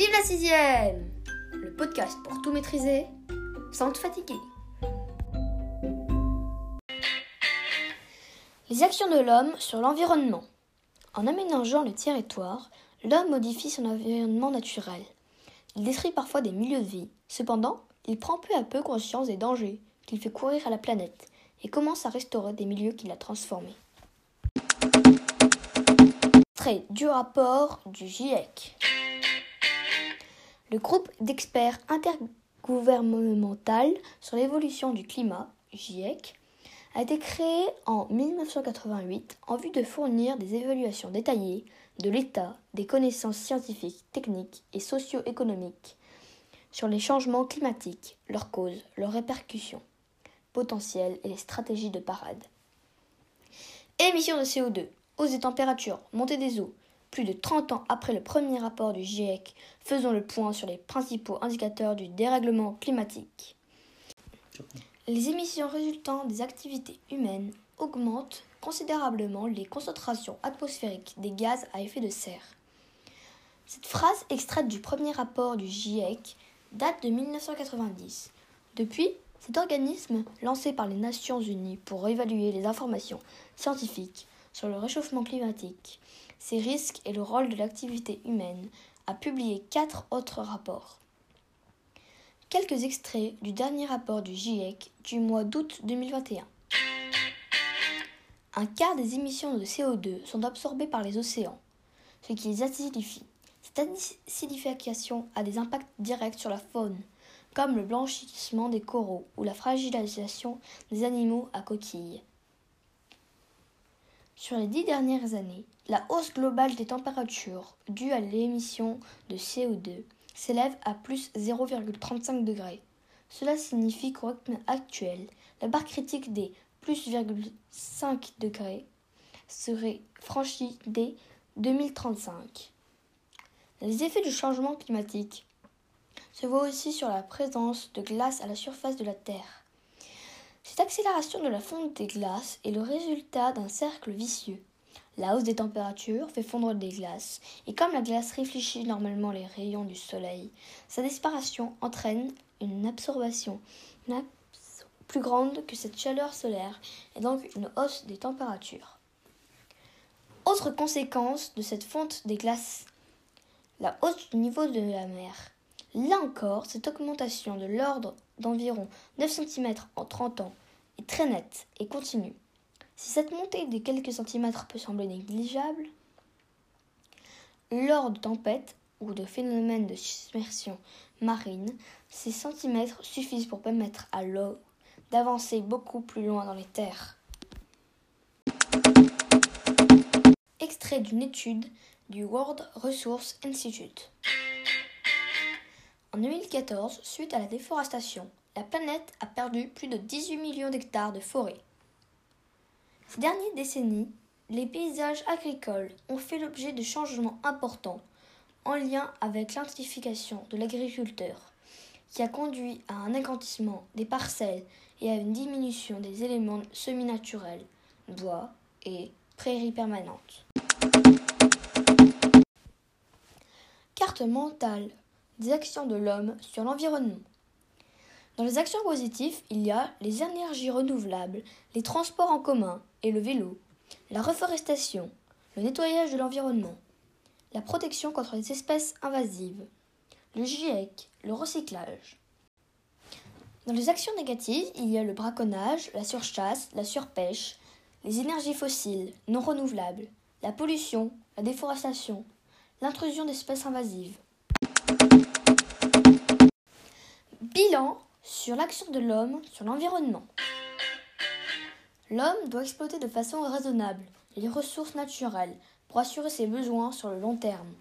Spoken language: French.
Vive la sixième Le podcast pour tout maîtriser sans te fatiguer. Les actions de l'homme sur l'environnement. En aménageant le territoire, l'homme modifie son environnement naturel. Il détruit parfois des milieux de vie. Cependant, il prend peu à peu conscience des dangers qu'il fait courir à la planète et commence à restaurer des milieux qu'il a transformés. Trait du rapport du GIEC. Le groupe d'experts intergouvernemental sur l'évolution du climat, GIEC, a été créé en 1988 en vue de fournir des évaluations détaillées de l'état des connaissances scientifiques, techniques et socio-économiques sur les changements climatiques, leurs causes, leurs répercussions potentielles et les stratégies de parade. Émissions de CO2, hausse des températures, montée des eaux, plus de 30 ans après le premier rapport du GIEC, faisons le point sur les principaux indicateurs du dérèglement climatique. Les émissions résultant des activités humaines augmentent considérablement les concentrations atmosphériques des gaz à effet de serre. Cette phrase extraite du premier rapport du GIEC date de 1990. Depuis, cet organisme, lancé par les Nations Unies pour évaluer les informations scientifiques sur le réchauffement climatique, ses risques et le rôle de l'activité humaine, a publié quatre autres rapports. Quelques extraits du dernier rapport du GIEC du mois d'août 2021. Un quart des émissions de CO2 sont absorbées par les océans, ce qui les acidifie. Cette acidification a des impacts directs sur la faune, comme le blanchissement des coraux ou la fragilisation des animaux à coquilles. Sur les dix dernières années, la hausse globale des températures due à l'émission de CO2 s'élève à plus 0,35 degrés. Cela signifie qu'au rythme actuel, la barre critique des plus 0,5 degrés serait franchie dès 2035. Les effets du changement climatique se voient aussi sur la présence de glace à la surface de la Terre. Cette accélération de la fonte des glaces est le résultat d'un cercle vicieux. La hausse des températures fait fondre des glaces, et comme la glace réfléchit normalement les rayons du soleil, sa disparition entraîne une absorption plus grande que cette chaleur solaire, et donc une hausse des températures. Autre conséquence de cette fonte des glaces, la hausse du niveau de la mer. Là encore, cette augmentation de l'ordre d'environ 9 cm en 30 ans est très nette et continue. Si cette montée de quelques centimètres peut sembler négligeable, lors de tempêtes ou de phénomènes de submersion marine, ces centimètres suffisent pour permettre à l'eau d'avancer beaucoup plus loin dans les terres. Extrait d'une étude du World Resource Institute. En 2014, suite à la déforestation, la planète a perdu plus de 18 millions d'hectares de forêt. Ces dernières décennies, les paysages agricoles ont fait l'objet de changements importants en lien avec l'intensification de l'agriculteur, qui a conduit à un agrandissement des parcelles et à une diminution des éléments semi-naturels, bois et prairies permanentes. Carte mentale des actions de l'homme sur l'environnement. Dans les actions positives, il y a les énergies renouvelables, les transports en commun et le vélo, la reforestation, le nettoyage de l'environnement, la protection contre les espèces invasives, le GIEC, le recyclage. Dans les actions négatives, il y a le braconnage, la surchasse, la surpêche, les énergies fossiles non renouvelables, la pollution, la déforestation, l'intrusion d'espèces invasives. Sur l'action de l'homme sur l'environnement. L'homme doit exploiter de façon raisonnable les ressources naturelles pour assurer ses besoins sur le long terme.